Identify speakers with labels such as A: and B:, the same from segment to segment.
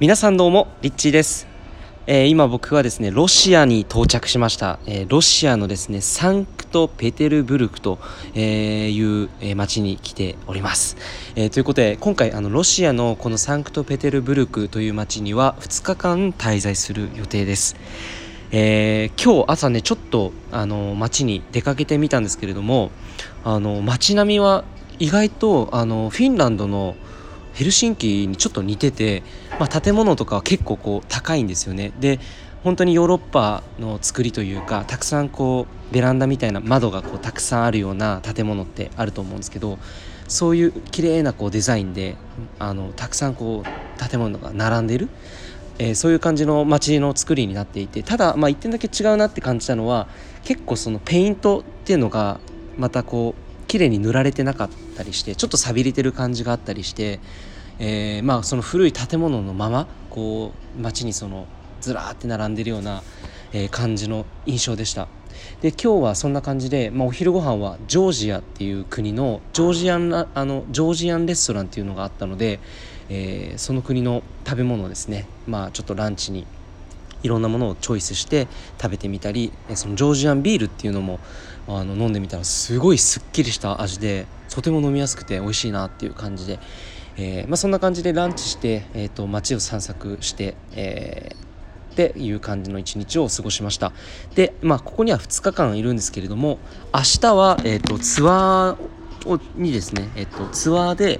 A: 皆さんどうもリッチーです、えー、今僕はですねロシアに到着しました、えー、ロシアのですねサンクトペテルブルクという、え町に来ております、えー、ということで今回あのロシアのこのサンクトペテルブルクという町には2日間滞在する予定です。えー、今日朝ねちょっとあの街に出かけてみたんですけれどもあの街並みは意外とあのフィンランドのヘルシンキにちょっと似てて、まあ、建物とかは結構こう高いんですよね。で本当にヨーロッパの作りというかたくさんこうベランダみたいな窓がこうたくさんあるような建物ってあると思うんですけどそういう綺麗なこうデザインであのたくさんこう建物が並んでる、えー、そういう感じの街の作りになっていてただまあ一点だけ違うなって感じたのは結構そのペイントっていうのがまたこう綺麗に塗られてなかったりしてちょっと錆びれてる感じがあったりして、えー、まあその古い建物のままこう街にそのずらーって並んでるような、えー、感じの印象でした。で今日はそんな感じで、まあ、お昼ご飯はジョージアっていう国のジョージアンあのジョージアンレストランっていうのがあったので、えー、その国の食べ物ですね。まあちょっとランチにいろんなものをチョイスして食べてみたりそのジョージアンビールっていうのもあの飲んでみたらすごいすっきりした味でとても飲みやすくて美味しいなっていう感じで、えー、まあ、そんな感じでランチして、えーと、街を散策して、えーっていう感じの一日を過ごしました。でまあここには2日間いるんですけれども明日は、えーと、ツアーにですね、えーとツアーで、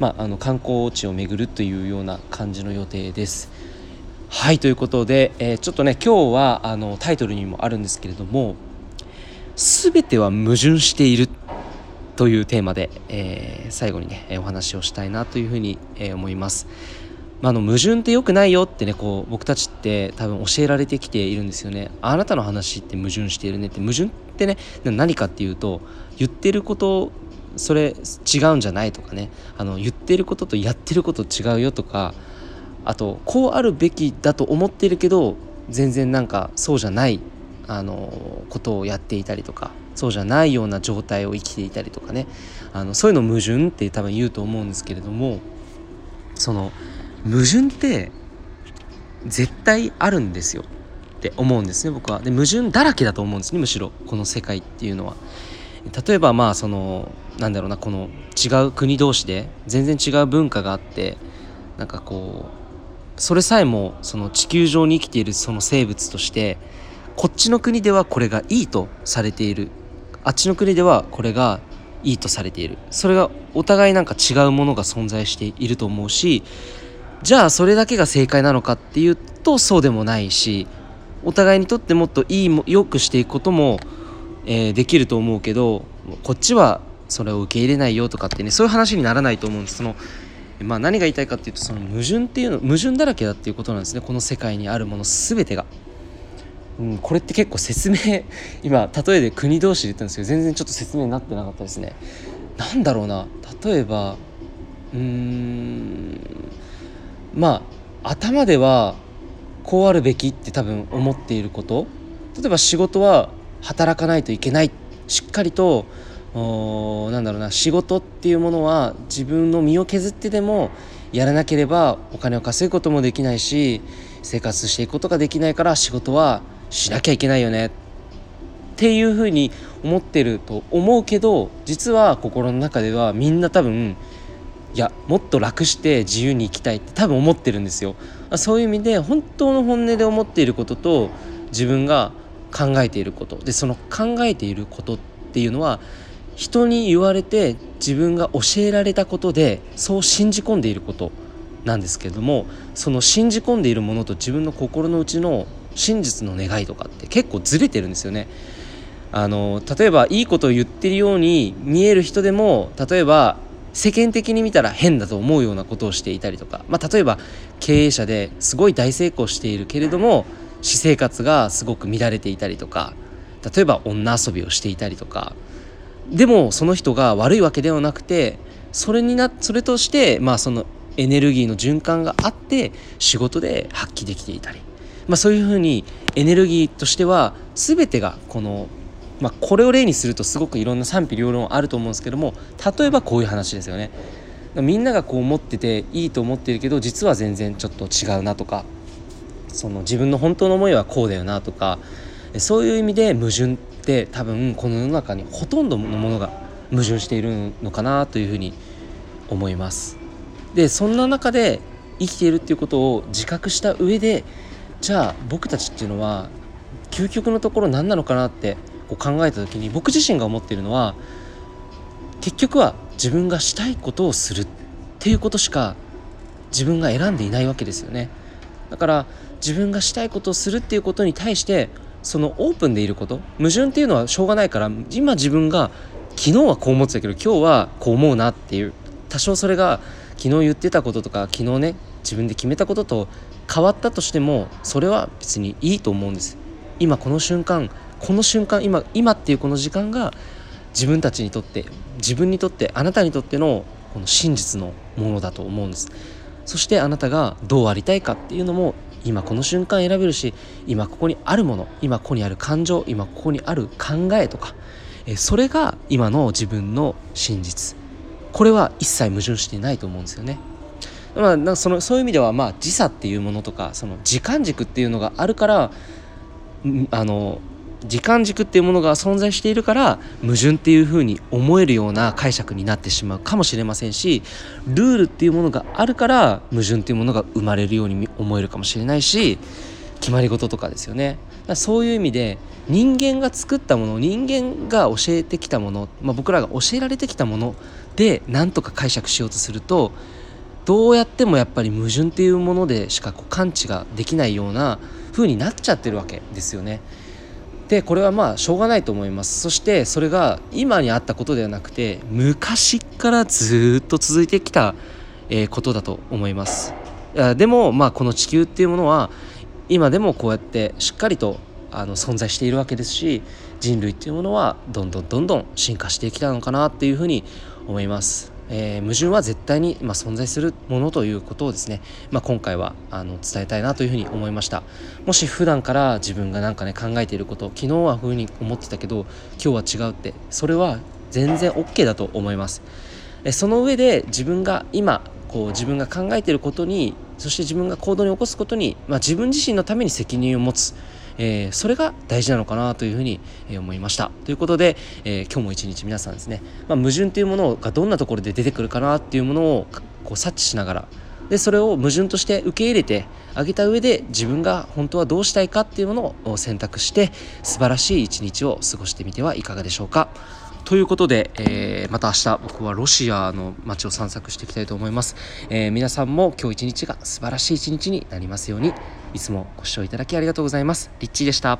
A: まあ、あの観光地を巡るというような感じの予定です。はいということで、えー、ちょっとね今日はあのタイトルにもあるんですけれども全ては矛盾しているというテーマで、えー、最後にねお話をしたいなというふうに、えー、思います。まあ、の矛盾って良くないよってねこう僕たちって多分教えられてきているんですよね。あなたの話って矛盾しているねって矛盾ってね何かっていうと言ってることそれ違うんじゃないとかねあの言ってることとやってること違うよとかあとこうあるべきだと思ってるけど全然なんかそうじゃないあのことをやっていたりとかそうじゃないような状態を生きていたりとかねあのそういうの矛盾って多分言うと思うんですけれどもその矛盾って絶対あるんですよって思うんですね僕は。で矛盾だらけだと思うんですねむしろこの世界っていうのは。例えばまあそのなんだろうなこの違う国同士で全然違う文化があってなんかこうそれさえもその地球上に生きているその生物としてこっちの国ではこれがいいとされている。あっちの国ではこれがいいとされている。それがお互いなんか違うものが存在していると思うしじゃあそれだけが正解なのかっていうとそうでもないしお互いにとってもっといいも良くしていくことも、えー、できると思うけどこっちはそれを受け入れないよとかってねそういう話にならないと思うんです。そのまあ何が言いたいかっていうとその矛盾っていうの矛盾だらけだっていうことなんですね。この世界にあるもの全てが。うん、これって結構説明 今例えで国同士で言ったんですけど全然ちょっと説明になってなかったですね。なんだろうな。例えばうーんまあ頭ではこうあるべきって多分思っていること。例えば仕事は働かないといけない。しっかりとなんだろうな仕事っていうものは自分の身を削ってでもやらなければお金を稼ぐこともできないし生活していくことができないから仕事はしなきゃいけないよね。っていうふうに思ってると思うけど実は心の中ではみんな多分いやもっと楽して自由に生きたいって多分思ってるんですよ。そういう意味で本当の本音で思っていることと自分が考えていること。でその考えていることっていうのは人に言われて自分が教えられたことでそう信じ込んでいることなんですけれどもその信じ込んでいるものと自分の心の内の真実の願いとかって結構ずれてるんですよね。あの例えばいいことを言ってるように見える人でも例えば世間的に見たら変だと思うようなことをしていたりとか、まあ、例えば経営者ですごい大成功しているけれども私生活がすごく乱れていたりとか。例えば女遊びをしていたりとか。でもその人が悪いわけではなくてそれになそれとしてまあそのエネルギーの循環があって仕事で発揮できていたりまあ、そういうふうにエネルギーとしては全てがこの、まあ、これを例にするとすごくいろんな賛否両論あると思うんですけども例えばこういう話ですよね。みんながこう思ってていいと思ってるけど実は全然ちょっと違うなとかその自分の本当の思いはこうだよなとかそういう意味で矛盾て多分この世の中にほとんどのものが矛盾しているのかなというふうに思います。でそんな中で生きているっていうことを自覚した上でじゃあ僕たちっていうのは究極のところ何なのかなってこう考えた時に僕自身が思っているのは結局は自分がしたいことをするっていうことしか自分が選んでいないわけですよねだから自分がしたいことをするっていうことに対してそのオープンでいること矛盾っていうのはしょうがないから今自分が昨日はこう思ってたけど今日はこう思うなっていう。多少それが昨日言ってたこととか昨日ね自分で決めたことと変わったとしてもそれは別にいいと思うんです。今この瞬間この瞬間今今っていうこの時間が自分たちにとって自分にとってあなたにとってのこの真実のものだと思うんです。そしてあなたがどうありたいかっていうのも今この瞬間選べるし今ここにあるもの今ここにある感情今ここにある考えとかそれが今の自分の真実これは一切矛盾していないと思うんですよね。まあ、なんかそのそういう意味ではまあ時差っていうものとかその時間軸っていうのがあるからあの時間軸っていうものが存在しているから矛盾っていうふうに思えるような解釈になってしまうかもしれませんしルールっていうものがあるから矛盾っていうものが生まれるように思えるかもしれないし決まり事とかですよねそういう意味で人間が作ったもの人間が教えてきたもの、まあ、僕らが教えられてきたもので何とか解釈しようとするとどうやってもやっぱり矛盾っていうものでしかこう感知ができないような風になっちゃってるわけですよね。でこれはまあしょうがないと思います。そしてそれが今にあったことではなくて昔からずっと続いてきた、えー、ことだと思います。でもまあこの地球っていうものは今でもこうやってしっかりとあの存在しているわけですし人類っていうものはどんどんどんどん進化してきたのかなっていうふうに思います。えー、矛盾は絶対に、まあ、存在するものということをですね、まあ、今回はあの伝えたいなというふうに思いました。もし普段から自分が何かね考えていること昨日はふうに思ってたけど今日は違うってそれは全然 OK だと思います。えその上で自分が今こう自分が考えていることにそして自分が行動に起こすことに、まあ、自分自身のために責任を持つ。えー、それが大事なのかなというふうに思いました。ということで、えー、今日も一日皆さんですね、まあ、矛盾というものがどんなところで出てくるかなっていうものをこう察知しながらでそれを矛盾として受け入れてあげた上で自分が本当はどうしたいかっていうものを選択して素晴らしい一日を過ごしてみてはいかがでしょうか。ということで、えー、また明日僕はロシアの街を散策していきたいと思います、えー、皆さんも今日一日が素晴らしい一日になりますように。いつもご視聴いただきありがとうございます。リッチーでした。